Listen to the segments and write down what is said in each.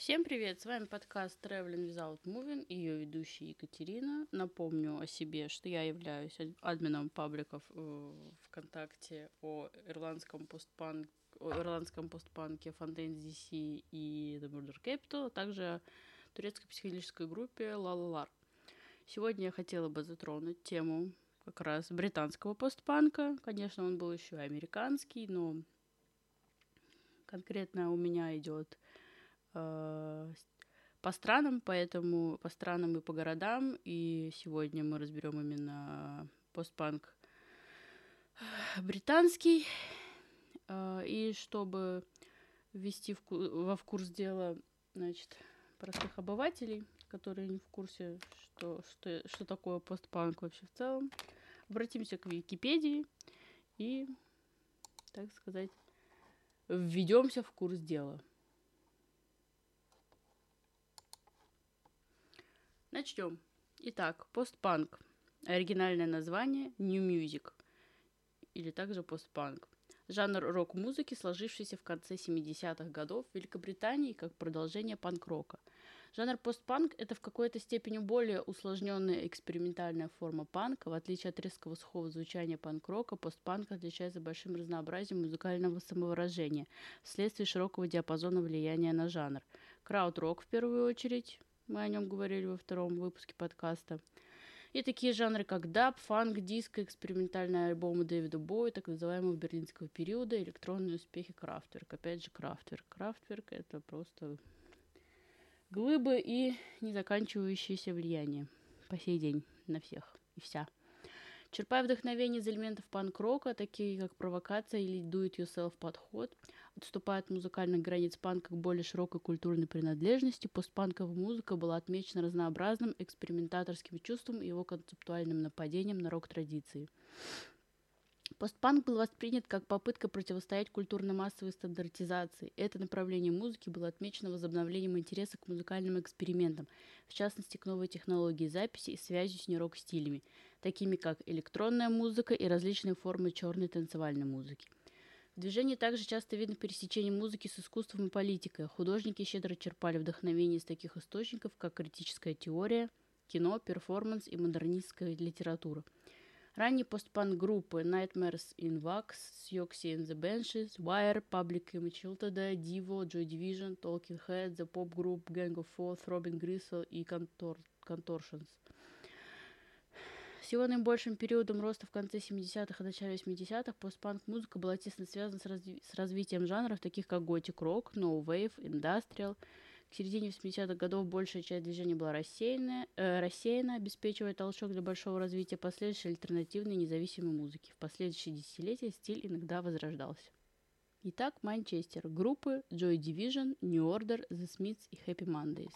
Всем привет! С вами подкаст Traveling Without Moving и ее ведущая Екатерина. Напомню о себе, что я являюсь админом пабликов э, ВКонтакте о ирландском постпанк о ирландском постпанке Fontaine's DC и The Murder Capital, а также турецкой психоделической группе La Сегодня я хотела бы затронуть тему как раз британского постпанка. Конечно, он был еще и американский, но конкретно у меня идет Э, по странам, поэтому по странам и по городам. И сегодня мы разберем именно постпанк британский. Э, и чтобы ввести в, во в курс дела, значит, простых обывателей, которые не в курсе, что, что, что такое постпанк вообще в целом, обратимся к Википедии и, так сказать, введемся в курс дела. Начнем. Итак, постпанк. Оригинальное название New Music. Или также постпанк. Жанр рок-музыки, сложившийся в конце 70-х годов в Великобритании как продолжение панк-рока. Жанр постпанк – это в какой-то степени более усложненная экспериментальная форма панка. В отличие от резкого сухого звучания панк-рока, постпанк отличается большим разнообразием музыкального самовыражения вследствие широкого диапазона влияния на жанр. Крауд-рок в первую очередь, мы о нем говорили во втором выпуске подкаста. И такие жанры, как даб, фанк, диско, экспериментальные альбомы Дэвида Боя, так называемого берлинского периода, электронные успехи Крафтверк. Опять же, Крафтверк. Крафтверк — это просто глыбы и незаканчивающееся влияние по сей день на всех и вся. Черпая вдохновение из элементов панк-рока, такие как провокация или do-it-yourself подход, отступая от музыкальных границ панка к более широкой культурной принадлежности, постпанковая музыка была отмечена разнообразным экспериментаторским чувством и его концептуальным нападением на рок-традиции. Постпанк был воспринят как попытка противостоять культурно-массовой стандартизации. Это направление музыки было отмечено возобновлением интереса к музыкальным экспериментам, в частности к новой технологии записи и связью с нерок-стилями, такими как электронная музыка и различные формы черной танцевальной музыки. В движении также часто видно пересечение музыки с искусством и политикой. Художники щедро черпали вдохновение из таких источников, как критическая теория, кино, перформанс и модернистская литература – Ранние постпанк-группы Nightmares in Wax, Siouxsie and the Banshees, Wire, Public Image Iltada, Divo, Joy Division, Talking Heads, The Pop Group, Gang of Four, Throbbing Gristle и Contor Contortions. С его наибольшим периодом роста в конце 70-х и начале 80-х постпанк-музыка была тесно связана с, разви с развитием жанров, таких как готик-рок, no-wave, industrial – к середине 80-х годов большая часть движения была рассеяна, э, рассеяна, обеспечивая толчок для большого развития последующей альтернативной независимой музыки. В последующие десятилетия стиль иногда возрождался. Итак, Манчестер. Группы Joy Division, New Order, The Smiths и Happy Mondays.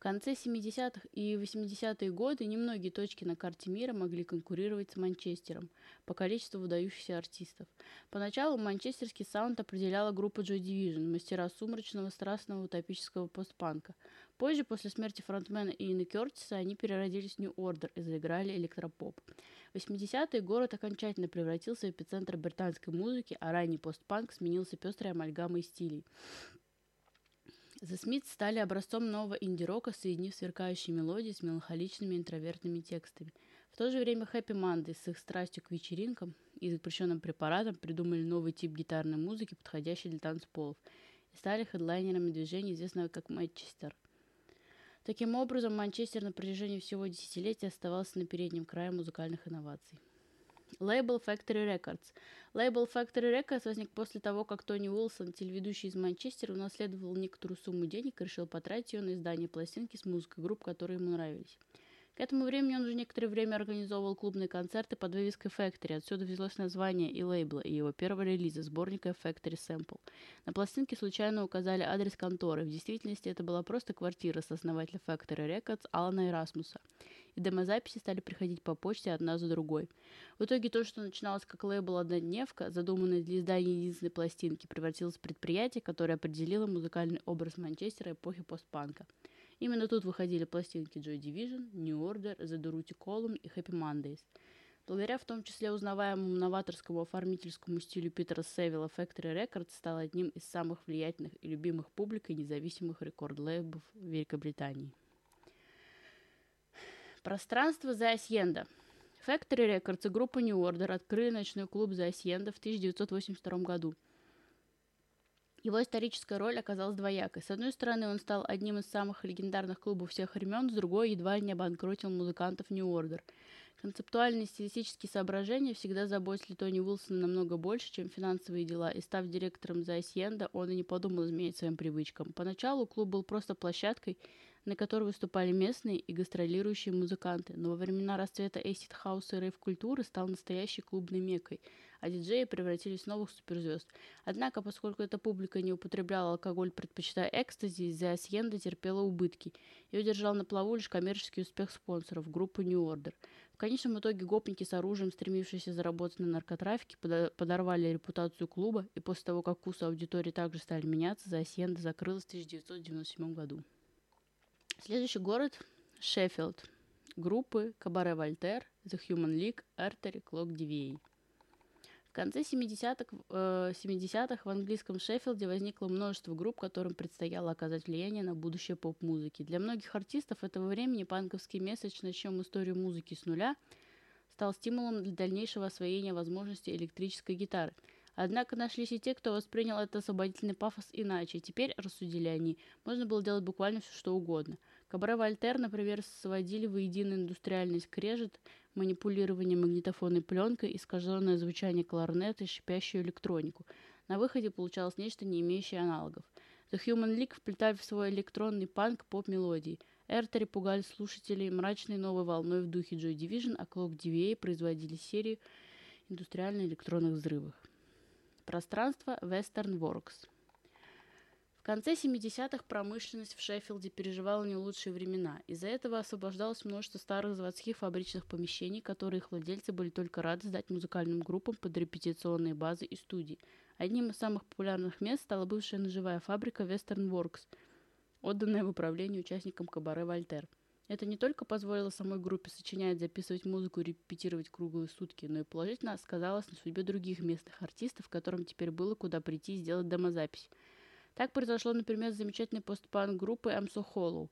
В конце 70-х и 80-е годы немногие точки на карте мира могли конкурировать с Манчестером по количеству выдающихся артистов. Поначалу манчестерский саунд определяла группа Joy Division, мастера сумрачного, страстного, утопического постпанка. Позже, после смерти фронтмена Иена Кертиса, они переродились в New Order и заиграли электропоп. В 80-е город окончательно превратился в эпицентр британской музыки, а ранний постпанк сменился пестрой амальгамой стилей. The Smiths стали образцом нового инди-рока, соединив сверкающие мелодии с меланхоличными интровертными текстами. В то же время Happy Monday с их страстью к вечеринкам и запрещенным препаратам придумали новый тип гитарной музыки, подходящий для танцполов, и стали хедлайнерами движения, известного как Манчестер. Таким образом, Манчестер на протяжении всего десятилетия оставался на переднем крае музыкальных инноваций. Лейбл Factory Records. Лейбл Factory Records возник после того, как Тони Уилсон, телеведущий из Манчестера, унаследовал некоторую сумму денег и решил потратить ее на издание пластинки с музыкой групп, которые ему нравились. К этому времени он уже некоторое время организовывал клубные концерты под вывеской Factory. Отсюда взялось название и лейбла, и его первого релиза, сборника Factory Sample. На пластинке случайно указали адрес конторы. В действительности это была просто квартира с основателя Factory Records Алана Эрасмуса. И демозаписи стали приходить по почте одна за другой. В итоге то, что начиналось как лейбл «Однодневка», задуманное для издания единственной пластинки, превратилось в предприятие, которое определило музыкальный образ Манчестера эпохи постпанка – Именно тут выходили пластинки Joy Division, New Order, The Durutti Column и Happy Mondays. Благодаря в том числе узнаваемому новаторскому оформительскому стилю Питера Севилла Factory Records стал одним из самых влиятельных и любимых публикой независимых рекорд-лейблов Великобритании. Пространство за Асьенда. Factory Records и группа New Order открыли ночной клуб за Асьенда в 1982 году – его историческая роль оказалась двоякой. С одной стороны, он стал одним из самых легендарных клубов всех времен, с другой едва не обанкротил музыкантов New Order. Концептуальные стилистические соображения всегда заботили Тони Уилсона намного больше, чем финансовые дела, и став директором за Асьенда, он и не подумал изменить своим привычкам. Поначалу клуб был просто площадкой, на которой выступали местные и гастролирующие музыканты, но во времена расцвета эйсид хауса и рейв-культуры стал настоящей клубной мекой – а диджеи превратились в новых суперзвезд. Однако, поскольку эта публика не употребляла алкоголь, предпочитая экстази, The Hacienda терпела убытки и удержал на плаву лишь коммерческий успех спонсоров группы New Order. Конечном итоге гопники с оружием, стремившиеся заработать на наркотрафике, подорвали репутацию клуба, и после того, как вкусы аудитории также стали меняться, Hacienda закрылась в 1997 году. Следующий город – Шеффилд. Группы Кабаре Вольтер, The Human League, Artery, Clock DVA. В конце 70-х, э, 70 в английском Шеффилде возникло множество групп, которым предстояло оказать влияние на будущее поп-музыки. Для многих артистов этого времени панковский месседж «Начнем историю музыки с нуля» стал стимулом для дальнейшего освоения возможностей электрической гитары. Однако нашлись и те, кто воспринял этот освободительный пафос иначе. Теперь, рассудили они, можно было делать буквально все, что угодно. Кабре Вольтер, например, сводили воедино индустриальный скрежет, манипулирование магнитофонной пленкой, искаженное звучание кларнета и шипящую электронику. На выходе получалось нечто, не имеющее аналогов. The Human League вплетали в свой электронный панк поп-мелодии. Эртери пугали слушателей мрачной новой волной в духе Joy Division, а Clock DVA производили серию индустриально-электронных взрывов. Пространство Western Works – в конце 70-х промышленность в Шеффилде переживала не лучшие времена. Из-за этого освобождалось множество старых заводских фабричных помещений, которые их владельцы были только рады сдать музыкальным группам под репетиционные базы и студии. Одним из самых популярных мест стала бывшая ножевая фабрика Western Works, отданная в управление участникам кабаре «Вольтер». Это не только позволило самой группе сочинять, записывать музыку и репетировать круглые сутки, но и положительно сказалось на судьбе других местных артистов, которым теперь было куда прийти и сделать домозапись – так произошло, например, с замечательной постпанк группой I'm So Hollow.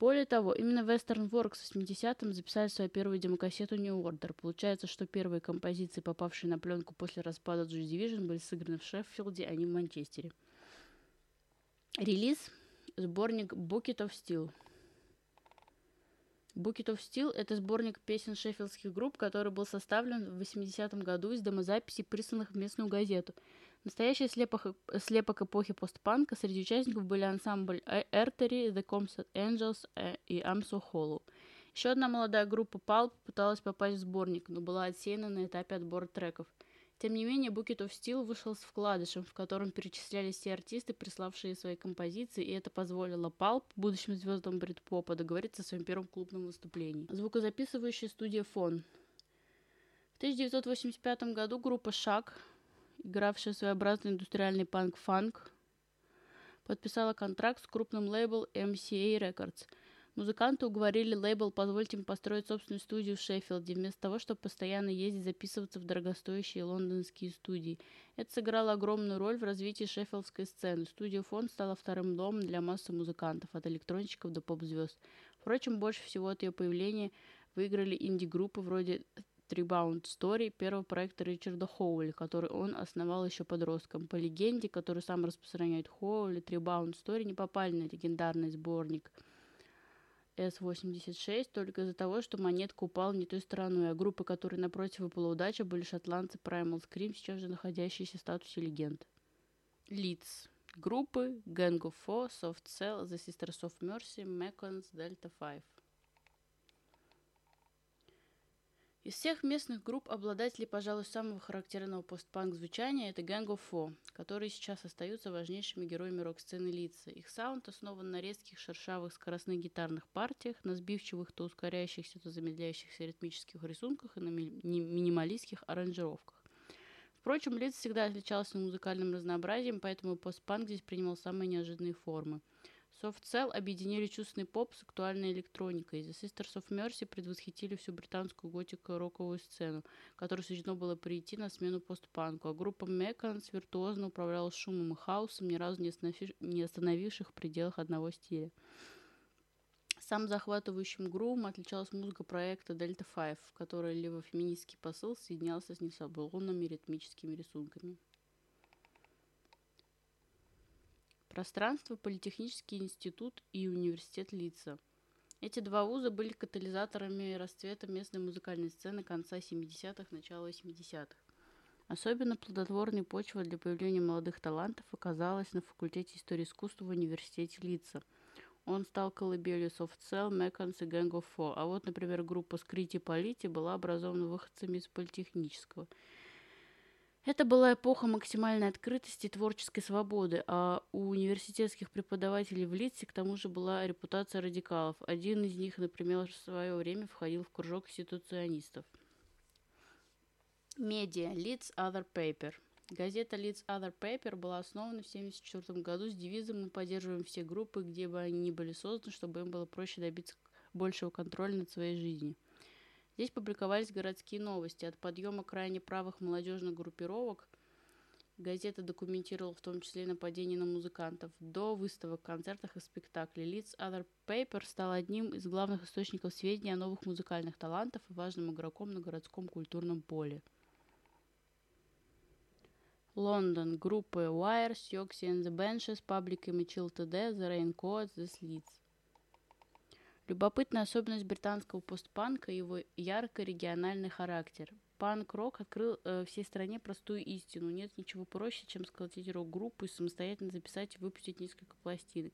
Более того, именно Western Works в 80-м записали свою первую демокассету New Order. Получается, что первые композиции, попавшие на пленку после распада Joy Division, были сыграны в Шеффилде, а не в Манчестере. Релиз – сборник Bucket of Steel. Bucket of Steel – это сборник песен шеффилдских групп, который был составлен в 80-м году из демозаписей, присланных в местную газету – Настоящий слепок, слепок эпохи постпанка среди участников были ансамбль Эртери, The Comsat Angels э, и I'm So. Еще одна молодая группа Pulp пыталась попасть в сборник, но была отсеяна на этапе отбора треков. Тем не менее, Bucket of Steel вышел с вкладышем, в котором перечислялись все артисты, приславшие свои композиции, и это позволило Pulp, будущим звездам брит-попа, договориться о своем первом клубном выступлении. Звукозаписывающая студия Фон. В 1985 году группа Шаг игравшая своеобразный индустриальный панк-фанк, подписала контракт с крупным лейбл MCA Records. Музыканты уговорили лейбл позволить им построить собственную студию в Шеффилде, вместо того, чтобы постоянно ездить записываться в дорогостоящие лондонские студии. Это сыграло огромную роль в развитии шеффилдской сцены. Студия Фонд стала вторым домом для массы музыкантов, от электронщиков до поп-звезд. Впрочем, больше всего от ее появления выиграли инди-группы вроде Трибаунд Story первого проекта Ричарда Хоули, который он основал еще подростком. По легенде, который сам распространяет Хоули, Трибаунд Story не попали на легендарный сборник S86 только из-за того, что монетка упала не той стороной, а группы, которые напротив выпала удача, были шотландцы Primal Scream, сейчас же находящиеся в статусе легенд. Лиц. Группы Gang of Four, Soft Cell, The Sisters of Mercy, Mekons, Delta 5. Из всех местных групп обладателей, пожалуй, самого характерного постпанк звучания это Gang of Four, которые сейчас остаются важнейшими героями рок-сцены лица. Их саунд основан на резких, шершавых, скоростных гитарных партиях, на сбивчивых, то ускоряющихся, то замедляющихся ритмических рисунках и на ми- минималистских аранжировках. Впрочем, Лиц всегда отличался музыкальным разнообразием, поэтому постпанк здесь принимал самые неожиданные формы. Soft Cell объединили чувственный поп с актуальной электроникой. The Sisters of Mercy предвосхитили всю британскую готико-роковую сцену, которой суждено было прийти на смену постпанку, а группа Mekons виртуозно управляла шумом и хаосом, ни разу не остановивших в пределах одного стиля. Сам захватывающим грувом отличалась музыка проекта Delta Five, в которой левофеминистский посыл соединялся с несаблонными ритмическими рисунками. Пространство, Политехнический институт и университет Лица. Эти два вуза были катализаторами расцвета местной музыкальной сцены конца 70-х, начала 80-х. Особенно плодотворной почвой для появления молодых талантов оказалась на факультете истории искусства в университете Лица. Он стал колыбелью Soft Cell, Mekons и Gang of Four. А вот, например, группа Скрити Полити была образована выходцами из политехнического – это была эпоха максимальной открытости и творческой свободы, а у университетских преподавателей в Литсе к тому же была репутация радикалов. Один из них, например, в свое время входил в кружок ситуационистов. Медиа. Leeds Other Paper. Газета Leeds Other Paper была основана в 1974 году с девизом «Мы поддерживаем все группы, где бы они ни были созданы, чтобы им было проще добиться большего контроля над своей жизнью». Здесь публиковались городские новости. От подъема крайне правых молодежных группировок газета документировала в том числе нападения на музыкантов, до выставок, концертах и спектаклей. Leeds Other Paper стал одним из главных источников сведений о новых музыкальных талантах и важным игроком на городском культурном поле. Лондон. Группы Wires, Yoxie and the Benches, Public Image Ltd, The Raincoats, The Slits. Любопытная особенность британского постпанка – его яркий региональный характер. Панк-рок открыл э, всей стране простую истину. Нет ничего проще, чем сколотить рок-группу и самостоятельно записать и выпустить несколько пластинок.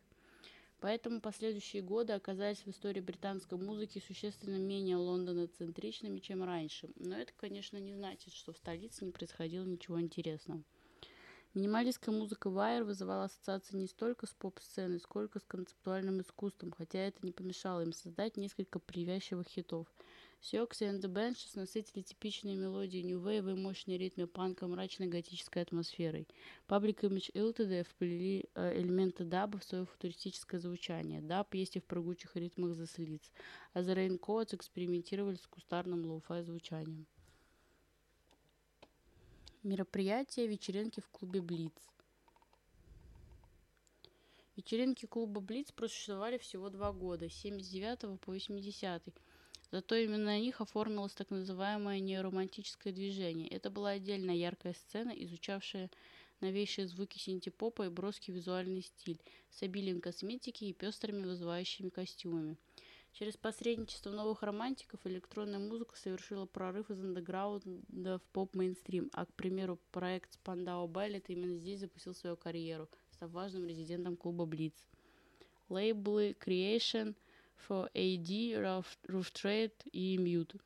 Поэтому последующие годы оказались в истории британской музыки существенно менее лондоноцентричными, чем раньше. Но это, конечно, не значит, что в столице не происходило ничего интересного. Минималистская музыка Wire вызывала ассоциации не столько с поп-сценой, сколько с концептуальным искусством, хотя это не помешало им создать несколько привязчивых хитов. Siouxsie and the Banshees насытили типичные мелодии Wave и мощные ритмы панка мрачной готической атмосферой. Public Image Ltd вплели э, элементы даба в свое футуристическое звучание. Даб есть и в прыгучих ритмах The Slits, а The Raincoats экспериментировали с кустарным лоу-фай звучанием мероприятия, вечеринки в клубе Блиц. Вечеринки клуба Блиц просуществовали всего два года, с 79 по 80 -й. Зато именно на них оформилось так называемое неоромантическое движение. Это была отдельная яркая сцена, изучавшая новейшие звуки синтепопа и броский визуальный стиль, с обилием косметики и пестрыми вызывающими костюмами. Через посредничество новых романтиков электронная музыка совершила прорыв из андеграунда в поп-мейнстрим, а, к примеру, проект Spandau Ballet именно здесь запустил свою карьеру, став важным резидентом клуба Blitz. Лейблы Creation, for AD, Rough Trade и Mute –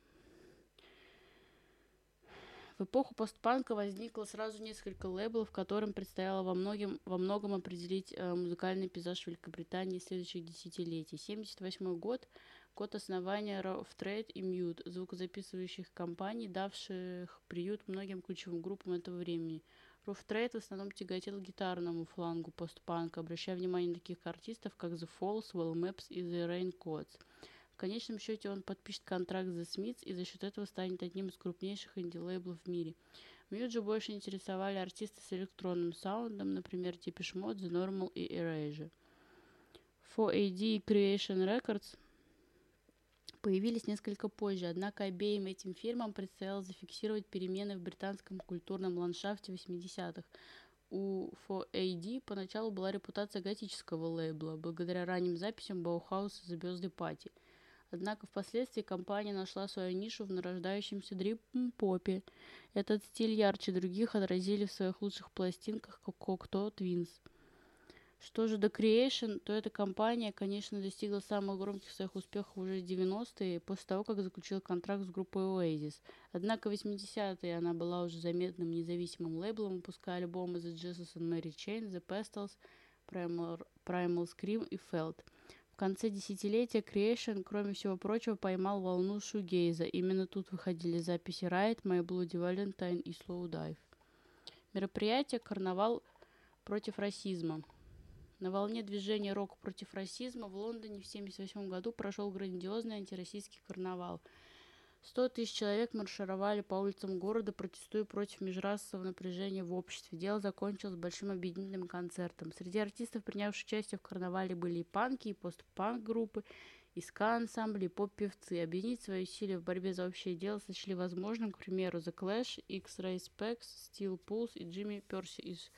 в эпоху постпанка возникло сразу несколько лейблов, которым предстояло во, многим, во многом определить э, музыкальный пейзаж Великобритании следующих десятилетий. 1978 год – год основания Rough Trade и Mute, звукозаписывающих компаний, давших приют многим ключевым группам этого времени. Rough Trade в основном тяготел гитарному флангу постпанка, обращая внимание на таких артистов, как The Falls, Well Maps и The Raincoats – конечном счете он подпишет контракт за Смитс и за счет этого станет одним из крупнейших инди-лейблов в мире. Мьюджи больше интересовали артисты с электронным саундом, например, Depeche Mode, The Normal и Erasure. 4AD и Creation Records появились несколько позже, однако обеим этим фирмам предстояло зафиксировать перемены в британском культурном ландшафте 80-х. У 4AD поначалу была репутация готического лейбла, благодаря ранним записям Bauhaus и The Birthday Party – Однако впоследствии компания нашла свою нишу в нарождающемся дрим-попе. Этот стиль ярче других отразили в своих лучших пластинках Cocteau Twins. Что же до Creation, то эта компания, конечно, достигла самых громких своих успехов уже в 90-е, после того, как заключила контракт с группой Oasis. Однако в 80-е она была уже заметным независимым лейблом, выпуская альбомы The Jesus and Mary Chain, The Pestles, Primal, Primal Scream и Felt – конце десятилетия Creation, кроме всего прочего, поймал волну шугейза. Именно тут выходили записи Riot, My Bloody Valentine и Slow Dive. Мероприятие «Карнавал против расизма». На волне движения «Рок против расизма» в Лондоне в 1978 году прошел грандиозный антироссийский карнавал. Сто тысяч человек маршировали по улицам города, протестуя против межрасового напряжения в обществе. Дело закончилось большим объединительным концертом. Среди артистов, принявших участие в карнавале, были и панки, и постпанк группы, и ска-ансамбли, и поп-певцы. Объединить свои усилия в борьбе за общее дело сочли возможным, к примеру, The Clash, X-Ray Specs, Steel Pulse и Джимми Перси из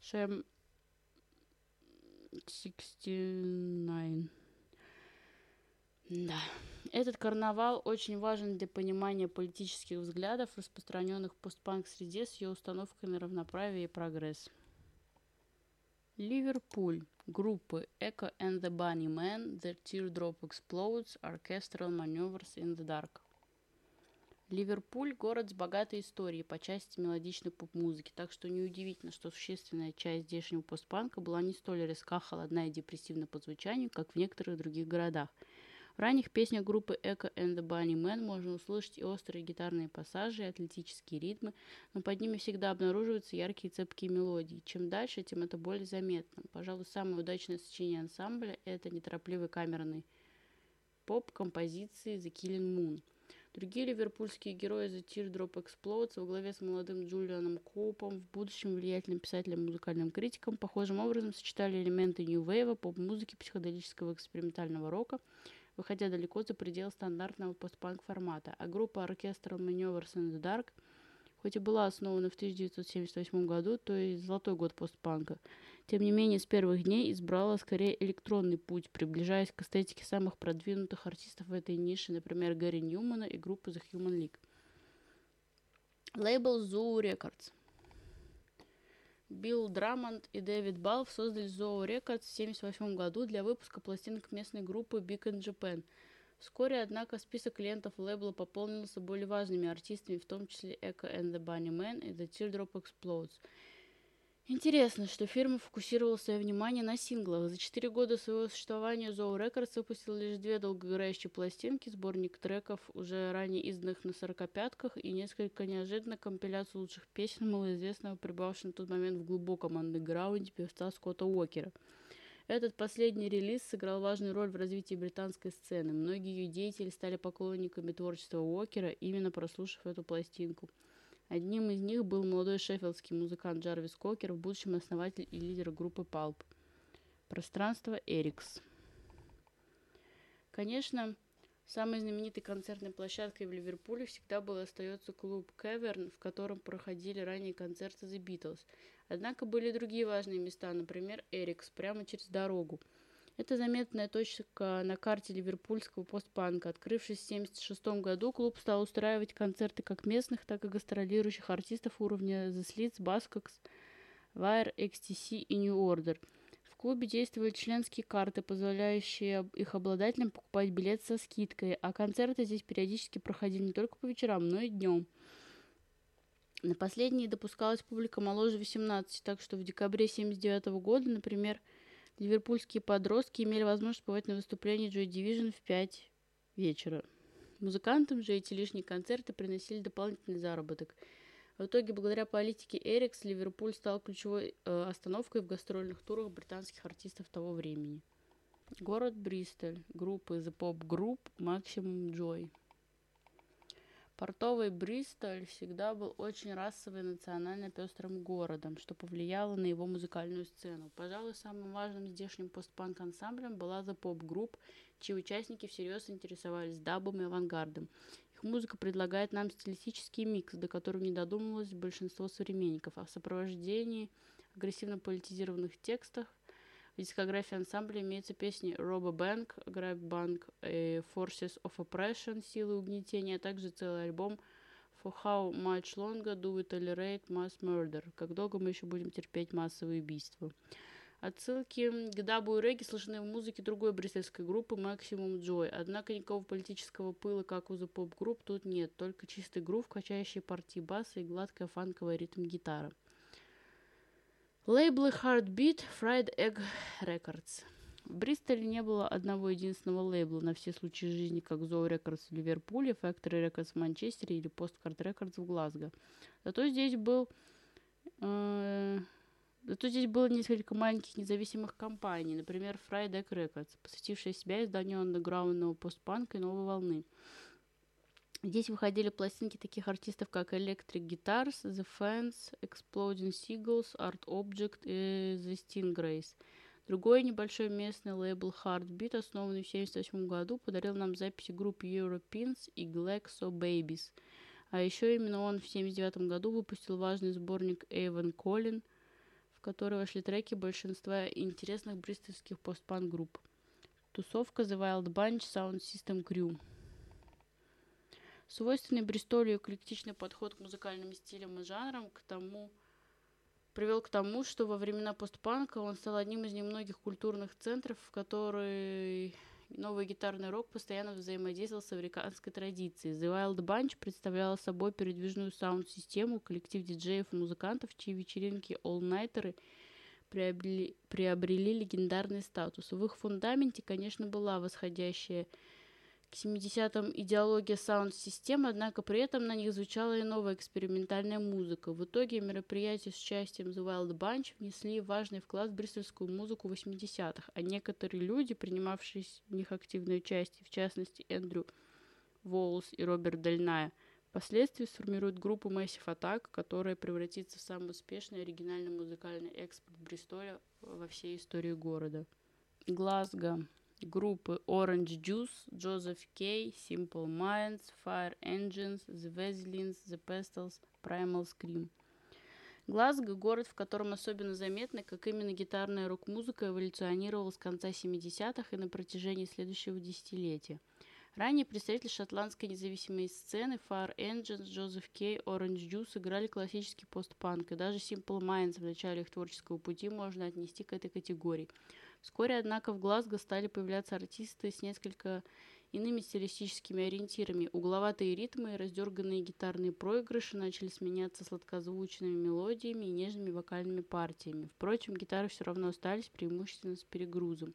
Sham 69. Да. Этот карнавал очень важен для понимания политических взглядов, распространенных в постпанк-среде с ее установкой на равноправие и прогресс. Ливерпуль. Группы Echo and the Bunnymen, The Teardrop Explodes, Orchestral Maneuvers in the Dark. Ливерпуль – город с богатой историей по части мелодичной поп-музыки, так что неудивительно, что существенная часть здешнего постпанка была не столь резка, холодна и депрессивна по звучанию, как в некоторых других городах – в ранних песнях группы Echo and the Bunny Man можно услышать и острые гитарные пассажи, и атлетические ритмы, но под ними всегда обнаруживаются яркие цепкие мелодии. Чем дальше, тем это более заметно. Пожалуй, самое удачное сочинение ансамбля – это неторопливый камерный поп композиции The Killing Moon. Другие ливерпульские герои The Teardrop Explodes во главе с молодым Джулианом Коупом, в будущем влиятельным писателем музыкальным критиком, похожим образом сочетали элементы нью-вейва, поп-музыки, психоделического экспериментального рока – выходя далеко за пределы стандартного постпанк формата, а группа Orchestral Maneuvers in the Dark, хоть и была основана в 1978 году, то есть золотой год постпанка, тем не менее с первых дней избрала скорее электронный путь, приближаясь к эстетике самых продвинутых артистов в этой нише, например, Гарри Ньюмана и группы The Human League. Лейбл Zoo Records – Билл Драмонд и Дэвид Балф создали Zoo Records в 1978 году для выпуска пластинок местной группы Big in Japan. Вскоре, однако, список клиентов лейбла пополнился более важными артистами, в том числе Echo and the Bunnymen и The Teardrop Explodes – Интересно, что фирма фокусировала свое внимание на синглах. За четыре года своего существования Zoo Records выпустила лишь две долгоиграющие пластинки, сборник треков, уже ранее изданных на сорокопятках, и несколько неожиданно компиляций лучших песен малоизвестного, пребывавшего на тот момент в глубоком андеграунде певца Скотта Уокера. Этот последний релиз сыграл важную роль в развитии британской сцены. Многие ее деятели стали поклонниками творчества Уокера, именно прослушав эту пластинку – Одним из них был молодой шеффилдский музыкант Джарвис Кокер, в будущем основатель и лидер группы Палп. Пространство Эрикс. Конечно, самой знаменитой концертной площадкой в Ливерпуле всегда был и остается клуб Кеверн, в котором проходили ранее концерты The Beatles. Однако были другие важные места, например, Эрикс, прямо через дорогу – это заметная точка на карте ливерпульского постпанка. Открывшись в 1976 году, клуб стал устраивать концерты как местных, так и гастролирующих артистов уровня The Slits, Buzzcocks, Wire, XTC и New Order. В клубе действовали членские карты, позволяющие их обладателям покупать билет со скидкой, а концерты здесь периодически проходили не только по вечерам, но и днем. На последние допускалась публика моложе 18, так что в декабре 1979 года, например, Ливерпульские подростки имели возможность побывать на выступлении Joy Division в 5 вечера. Музыкантам же эти лишние концерты приносили дополнительный заработок. В итоге, благодаря политике Эрикс, Ливерпуль стал ключевой э, остановкой в гастрольных турах британских артистов того времени. Город Бристоль. Группы The Pop Group Maximum Joy. Портовый Бристоль всегда был очень расово и национально пестрым городом, что повлияло на его музыкальную сцену. Пожалуй, самым важным здешним постпанк-ансамблем была The Pop Group, чьи участники всерьез интересовались дабом и авангардом. Их музыка предлагает нам стилистический микс, до которого не додумалось большинство современников, а в сопровождении агрессивно политизированных текстов – в дискографии ансамбля имеются песни Robo Bank, Grab Bank, Forces of Oppression, Силы угнетения, а также целый альбом For How Much Longer Do We Tolerate Mass Murder? Как долго мы еще будем терпеть массовые убийства? Отсылки к дабу и регги слышны в музыке другой брюссельской группы Maximum Joy, однако никакого политического пыла, как у The Pop Group, тут нет, только чистый грув, качающий партии баса и гладкая фанковая ритм гитара. Лейблы Heartbeat, Fried Egg Records. В Бристоле не было одного единственного лейбла на все случаи жизни, как Zoo Records в Ливерпуле, Factory Records в Манчестере или Postcard Records в Глазго. Зато здесь был э, Зато здесь было несколько маленьких независимых компаний, например, Friday Records, посвятившая себя изданию андеграундного постпанка и новой волны. Здесь выходили пластинки таких артистов, как Electric Guitars, The Fans, Exploding Seagulls, Art Object и The Stingrays. Другой небольшой местный лейбл Heartbeat, основанный в 1978 году, подарил нам записи групп Europeans и Glaxo Babies. А еще именно он в 1979 году выпустил важный сборник Avon Colin – которой вошли треки большинства интересных бристольских постпанк групп. Тусовка The Wild Bunch Sound System Crew. Свойственный Бристолю эклектичный подход к музыкальным стилям и жанрам к тому, привел к тому, что во времена постпанка он стал одним из немногих культурных центров, в который новый гитарный рок постоянно взаимодействовал с американской традицией. The Wild Bunch представляла собой передвижную саунд-систему, коллектив диджеев и музыкантов, чьи вечеринки all-nighterы приобрели, приобрели легендарный статус. В их фундаменте, конечно, была восходящая к 70-м идеология саунд-систем, однако при этом на них звучала и новая экспериментальная музыка. В итоге мероприятия с участием The Wild Bunch внесли важный вклад в бристольскую музыку 80-х, а некоторые люди, принимавшие в них активное участие, в частности Эндрю Волс и Роберт Дальная, впоследствии сформируют группу Massive Attack, которая превратится в самый успешный оригинальный музыкальный экспорт Бристоля во всей истории города. Глазго группы Orange Juice, Joseph K, Simple Minds, Fire Engines, The Vaselines, The Pestles, Primal Scream. Глазго – город, в котором особенно заметно, как именно гитарная рок-музыка эволюционировала с конца 70-х и на протяжении следующего десятилетия. Ранее представители шотландской независимой сцены Fire Engines, Joseph K, Orange Juice играли классический постпанк, и даже Simple Minds в начале их творческого пути можно отнести к этой категории – Вскоре, однако, в Глазго стали появляться артисты с несколько иными стилистическими ориентирами. Угловатые ритмы и раздерганные гитарные проигрыши начали сменяться сладкозвучными мелодиями и нежными вокальными партиями. Впрочем, гитары все равно остались преимущественно с перегрузом.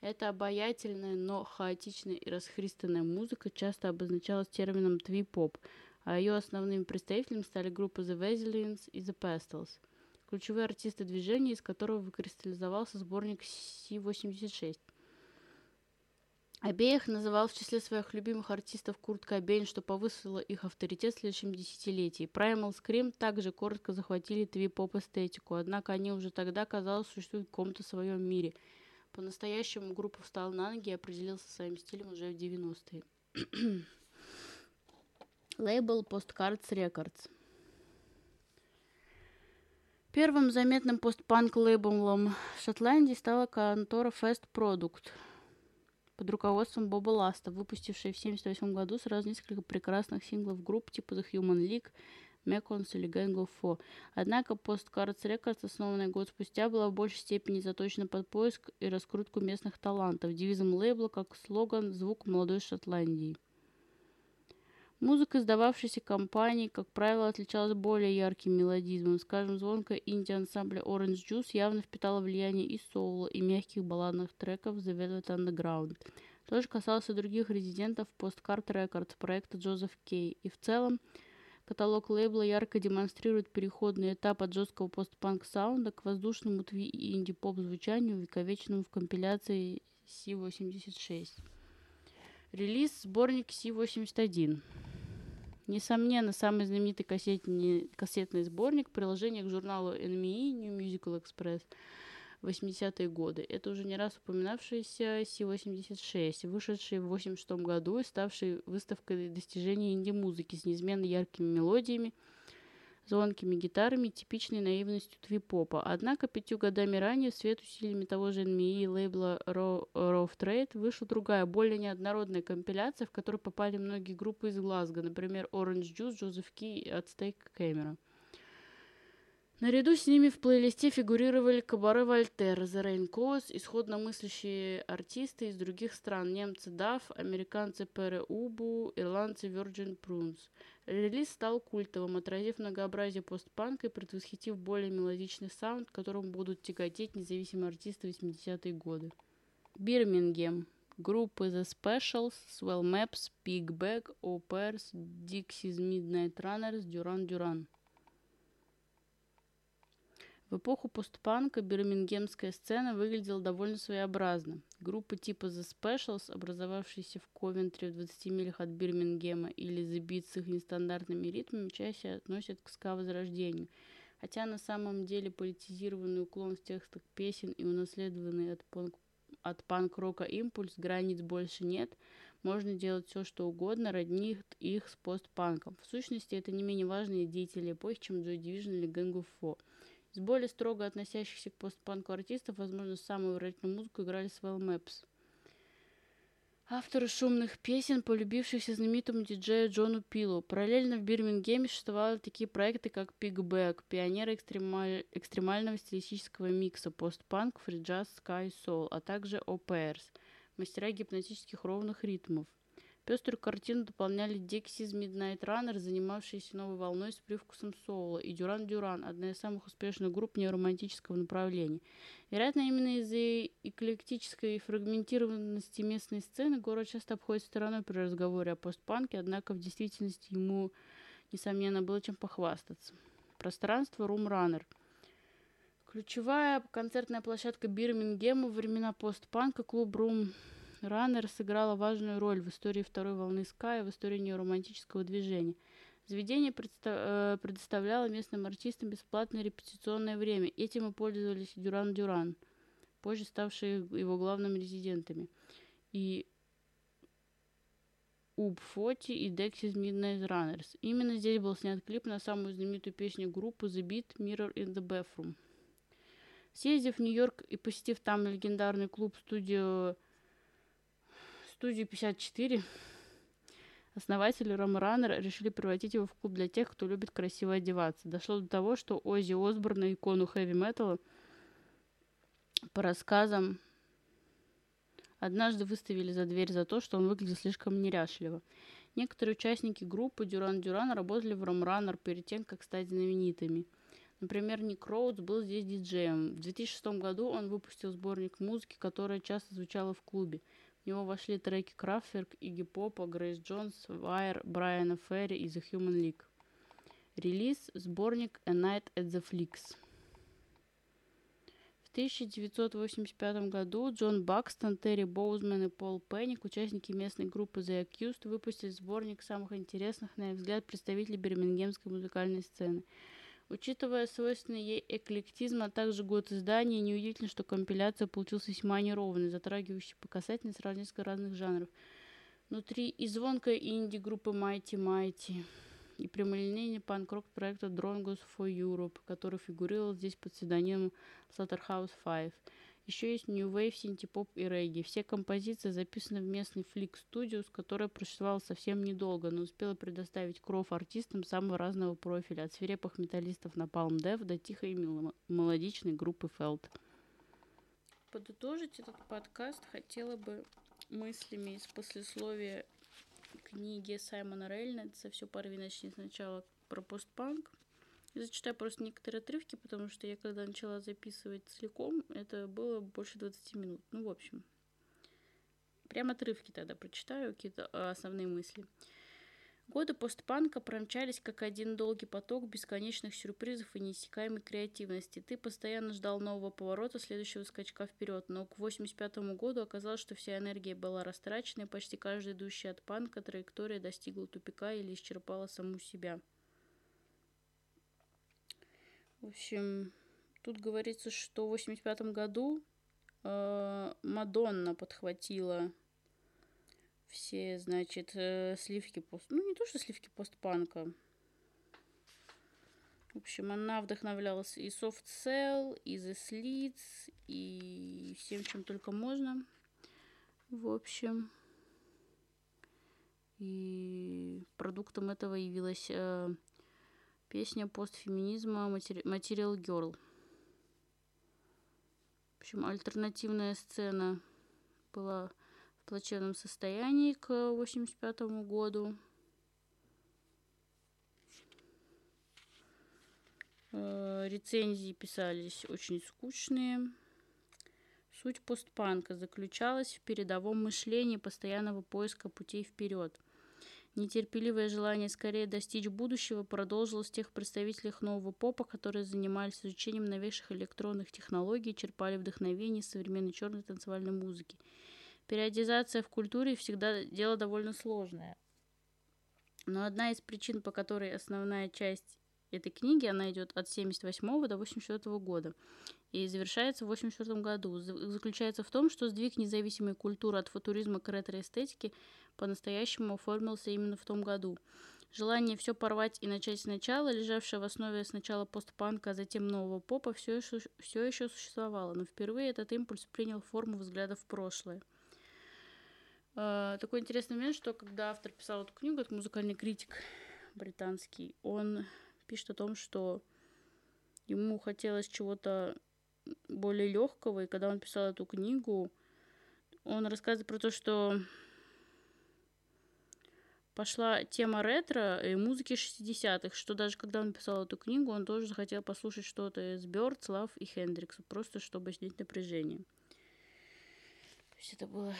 Эта обаятельная, но хаотичная и расхристанная музыка часто обозначалась термином «твип-поп», а ее основными представителями стали группы The Vaselines и The Pastels – ключевые артисты движения, из которого выкристаллизовался сборник Си-86. Обеих называл в числе своих любимых артистов Курт Кобейн, что повысило их авторитет в следующем десятилетии. Primal Scream также коротко захватили твип-поп-эстетику, однако они уже тогда, казалось, существуют в каком-то своем мире. По-настоящему группа встала на ноги и определился своим стилем уже в 90-е. Лейбл Postcards Records. Первым заметным постпанк-лейблом Шотландии стала контора Fast Product под руководством Боба Ласта, выпустившая в 1978 году сразу несколько прекрасных синглов групп типа The Human League, Mekons или Gang of Four. Однако Postcards Records, основанная год спустя, была в большей степени заточена под поиск и раскрутку местных талантов. Девизом лейбла как слоган «Звук молодой Шотландии». Музыка, издававшаяся компанией, как правило, отличалась более ярким мелодизмом. Скажем, звонкая инди-ансамбля Orange Juice явно впитала влияние и соло, и мягких балладных треков The Velvet Underground. То же касалось и других резидентов Postcard Records проекта Джозеф Кей. И в целом, каталог лейбла ярко демонстрирует переходный этап от жесткого постпанк саунда к воздушному тви и инди-поп звучанию, вековечному в компиляции C86. Релиз сборник C81. Несомненно, самый знаменитый кассетный, кассетный сборник приложение к журналу NME New Musical Express 80-е годы. Это уже не раз упоминавшийся C86, вышедший в 86 году и ставший выставкой достижений инди-музыки с неизменно яркими мелодиями, звонкими гитарами и типичной наивностью твипопа. Однако пятью годами ранее свет усилиями того же NME лейбла Raw Trade вышла другая, более неоднородная компиляция, в которую попали многие группы из Глазго, например, Orange Juice, Joseph Key и Aztec Camera. Наряду с ними в плейлисте фигурировали Кабаре Вольтер, The Rain Cause, исходно мыслящие артисты из других стран, немцы DAF, американцы Пере Убу, ирландцы Virgin Prunes. Релиз стал культовым, отразив многообразие постпанка и предвосхитив более мелодичный саунд, которым будут тяготеть независимые артисты 80-е годы. Бирмингем. Группы The Specials, Swell Maps, Big Bag, Au Pairs, Dixie's Midnight Runners, Duran Duran. В эпоху постпанка бирмингемская сцена выглядела довольно своеобразно. Группы типа The Specials, образовавшиеся в Ковентре в 20 милях от Бирмингема, или The Beats с их нестандартными ритмами, чаще относят к ска-возрождению. Хотя на самом деле политизированный уклон в текстах песен и унаследованный от, панк от панк-рока импульс границ больше нет, можно делать все, что угодно, роднит их с постпанком. В сущности, это не менее важные деятели эпохи, чем Joy Division или Gang of Four. Из более строго относящихся к постпанку артистов, возможно, самую выразительную музыку играли Swell Maps. Авторы шумных песен, полюбившихся знаменитому диджею Джону Пилу. Параллельно в Бирмингеме существовали такие проекты, как Pigback, пионеры экстремаль... экстремального стилистического микса постпанк, фриджаз, скай, соул, а также OPRs, мастера гипнотических ровных ритмов. Пеструю картину дополняли Dexys Midnight Runner, занимавшиеся новой волной с привкусом соула, и Дюран Дюран, одна из самых успешных групп неоромантического направления. Вероятно, именно из-за эклектической фрагментированности местной сцены город часто обходит стороной при разговоре о постпанке, однако в действительности ему, несомненно, было чем похвастаться. Пространство Room Runner – Ключевая концертная площадка Бирмингема времена постпанка клуб Room Раннер сыграла важную роль в истории второй волны ска и в истории неоромантического движения. Заведение э, предоставляло местным артистам бесплатное репетиционное время. Этим и пользовались Дюран-Дюран, позже ставшие его главными резидентами, и Уб Фоти и Dexys Midnight Runners. Именно здесь был снят клип на самую знаменитую песню группы The Beat Mirror in the Bathroom. Съездив в Нью-Йорк и посетив там легендарный клуб-студию студию 54 основатели Рамранер решили превратить его в клуб для тех, кто любит красиво одеваться. Дошло до того, что Оззи Осборна, икону хэви-металла, по рассказам, однажды выставили за дверь за то, что он выглядел слишком неряшливо. Некоторые участники группы Дюран Дюран работали в Рамранер перед тем, как стать знаменитыми. Например, Ник Роудс был здесь диджеем. В 2006 году он выпустил сборник музыки, которая часто звучала в клубе – в него вошли треки Крафтверк, Игги Попа, Грейс Джонс, Вайер, Брайана Ферри и The Human League. Релиз – сборник A Night at the Flicks. В 1985 году Джон Бакстон, Терри Боузман и Пол Пенник, участники местной группы The Accused, выпустили сборник самых интересных, на их взгляд, представителей бирмингемской музыкальной сцены – Учитывая свойственный ей эклектизм, а также год издания, неудивительно, что компиляция получилась весьма неровной, затрагивающей по касательной сразу несколько разных жанров. Внутри и звонкая инди-группы Mighty Mighty, и прямолинейный панк-рок проекта Drongos for Europe, который фигурировал здесь под псевдонимом Slaughterhouse 5. Еще есть New Wave, синтепоп и регги. Все композиции записаны в местный Flick Studios, которая просуществовала совсем недолго, но успела предоставить кров артистам самого разного профиля, от свирепых металлистов на Palm Dev до тихой и мелодичной группы Felt. Подытожить этот подкаст хотела бы мыслями из послесловия книги Саймона Рейнольдса «Все порви начни сначала» про постпанк – зачитаю просто некоторые отрывки, потому что я когда начала записывать целиком, это было больше 20 минут. Ну, в общем, прям отрывки тогда прочитаю, какие-то а, основные мысли. Годы постпанка промчались как один долгий поток бесконечных сюрпризов и неиссякаемой креативности. Ты постоянно ждал нового поворота, следующего скачка вперед, но к 85 году оказалось, что вся энергия была растрачена, и почти каждая идущая от панка траектория достигла тупика или исчерпала саму себя – в общем, тут говорится, что в 85 году э, Мадонна подхватила все, значит, э, сливки пост... Ну, не то, что сливки постпанка. В общем, она вдохновлялась и Soft Cell, и The Slits, и всем, чем только можно. В общем, и продуктом этого явилась э, Песня постфеминизма Material Girl. В общем, альтернативная сцена была в плачевном состоянии к 85 году. Э, рецензии писались очень скучные. Суть постпанка заключалась в передовом мышлении постоянного поиска путей вперед – Нетерпеливое желание скорее достичь будущего продолжилось в тех представителях нового попа, которые занимались изучением новейших электронных технологий и черпали вдохновение из современной черной танцевальной музыки. Периодизация в культуре всегда дело довольно сложное. Но одна из причин, по которой основная часть этой книги, она идет от 78 до 84 года и завершается в 84 году, заключается в том, что сдвиг независимой культуры от футуризма к ретро-эстетике по-настоящему оформился именно в том году. Желание все порвать и начать сначала, лежавшее в основе сначала постпанка, а затем нового попа, все еще, все еще существовало, но впервые этот импульс принял форму взглядов в прошлое. Э, такой интересный момент, что когда автор писал эту книгу, это музыкальный критик британский, он пишет о том, что ему хотелось чего-то более легкого, и когда он писал эту книгу, он рассказывает про то, что пошла тема ретро и музыки 60-х, что даже когда он писал эту книгу, он тоже захотел послушать что-то из Byrds, Love и Хендрикса, просто чтобы снять напряжение. То есть это было...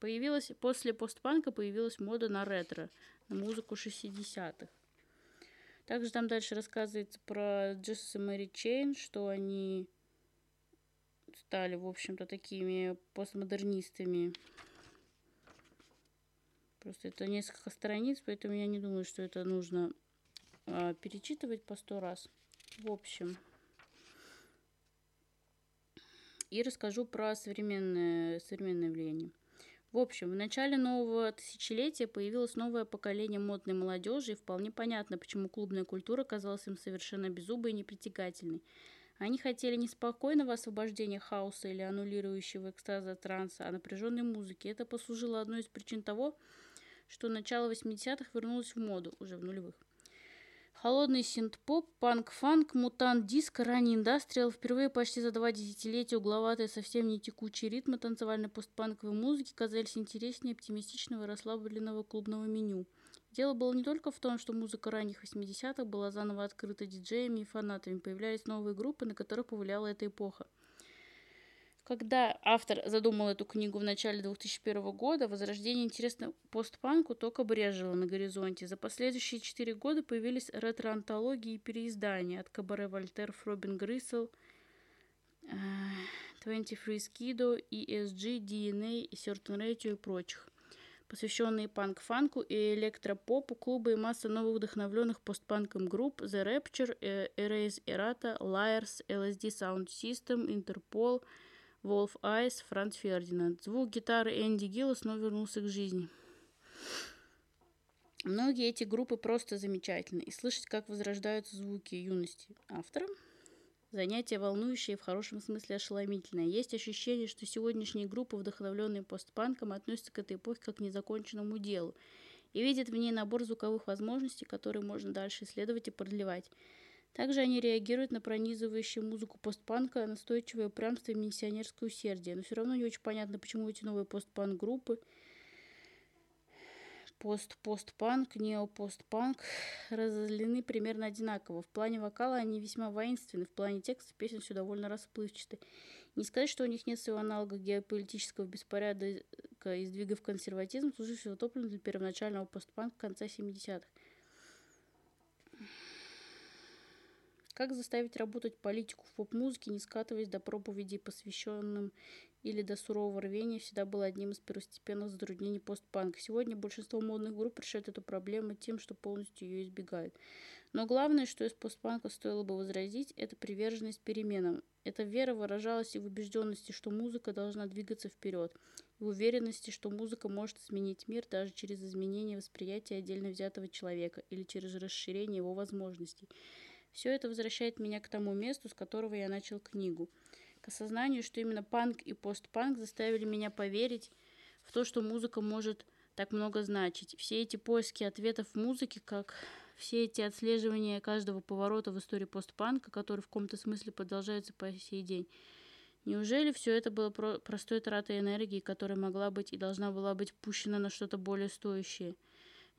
Появилась, после постпанка появилась мода на ретро, на музыку 60-х. Также там дальше рассказывается про Jesus и Mary Chain, что они стали, в общем-то, такими постмодернистами. Просто это несколько страниц, поэтому я не думаю, что это нужно а, перечитывать по сто раз. В общем. И расскажу про современное, современное влияние. В общем, в начале нового тысячелетия появилось новое поколение модной молодежи, и вполне понятно, почему клубная культура казалась им совершенно беззубой и непритягательной. Они хотели не спокойного освобождения хаоса или аннулирующего экстаза транса, а напряженной музыки. Это послужило одной из причин того, что начало 80-х вернулось в моду, уже в нулевых. Холодный синт-поп, панк-фанк, мутант-диско, ранний индастриал, впервые почти за два десятилетия угловатые, совсем не текучие ритмы танцевальной постпанковой музыки казались интереснее оптимистичного и расслабленного клубного меню. Дело было не только в том, что музыка ранних 80-х была заново открыта диджеями и фанатами, появлялись новые группы, на которых повлияла эта эпоха – когда автор задумал эту книгу в начале 2001 года, возрождение интереса постпанку только брежило на горизонте. За последующие четыре года появились ретро-антологии и переиздания от Кабаре Вольтер, Фробин Грисел, 23 Skido, ESG, DNA и Certain Radio и прочих посвященные панк-фанку и электропопу, клубы и масса новых вдохновленных постпанком групп The Rapture, Erase Errata, Liars, LSD Sound System, Interpol – Wolf Айс, Франц Фердинанд. Звук гитары Энди Гилла снова вернулся к жизни. Многие эти группы просто замечательны, и слышать, как возрождаются звуки юности автора, занятие волнующее и в хорошем смысле ошеломительное. Есть ощущение, что сегодняшние группы, вдохновленные постпанком, относятся к этой эпохе как к незаконченному делу и видят в ней набор звуковых возможностей, которые можно дальше исследовать и продлевать. Также они реагируют на пронизывающую музыку постпанка, настойчивое упрямство и миссионерское усердие. Но все равно не очень понятно, почему эти новые постпанк-группы пост-постпанк, нео-постпанк разделены примерно одинаково. В плане вокала они весьма воинственны, в плане текста песен все довольно расплывчаты. Не сказать, что у них нет своего аналога геополитического беспорядка и сдвига в консерватизм, служившего топливом для первоначального постпанка конца 70-х. Как заставить работать политику в поп-музыке, не скатываясь до проповедей, посвященным или до сурового рвения, всегда было одним из первостепенных затруднений постпанка. Сегодня большинство модных групп решают эту проблему тем, что полностью ее избегают. Но главное, что из постпанка стоило бы возразить, это приверженность переменам. Эта вера выражалась и в убежденности, что музыка должна двигаться вперед, и в уверенности, что музыка может изменить мир даже через изменение восприятия отдельно взятого человека или через расширение его возможностей. Все это возвращает меня к тому месту, с которого я начал книгу. К осознанию, что именно панк и постпанк заставили меня поверить в то, что музыка может так много значить. Все эти поиски ответов в музыке, как все эти отслеживания каждого поворота в истории постпанка, который в каком-то смысле продолжается по сей день. Неужели все это было про простой тратой энергии, которая могла быть и должна была быть пущена на что-то более стоящее –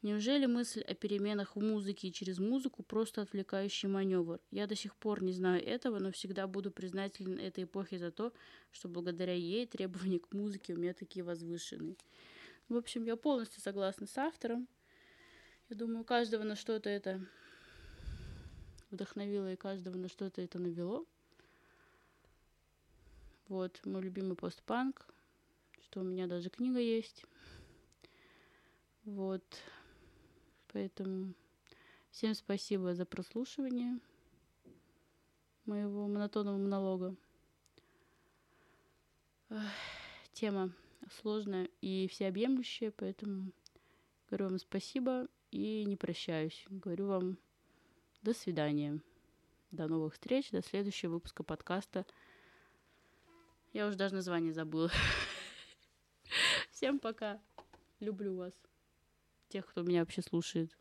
Неужели мысль о переменах в музыке и через музыку просто отвлекающий маневр? Я до сих пор не знаю этого, но всегда буду признателен этой эпохе за то, что благодаря ей требования к музыке у меня такие возвышенные. В общем, я полностью согласна с автором. Я думаю, каждого на что-то это вдохновило и каждого на что-то это навело. Вот, мой любимый постпанк, что у меня даже книга есть. Вот, поэтому всем спасибо за прослушивание моего монотонного монолога. Тема сложная и всеобъемлющая, поэтому говорю вам спасибо и не прощаюсь. Говорю вам до свидания. До новых встреч, до следующего выпуска подкаста. Я уже даже название забыла. Всем пока. Люблю вас. Тех, кто меня вообще слушает.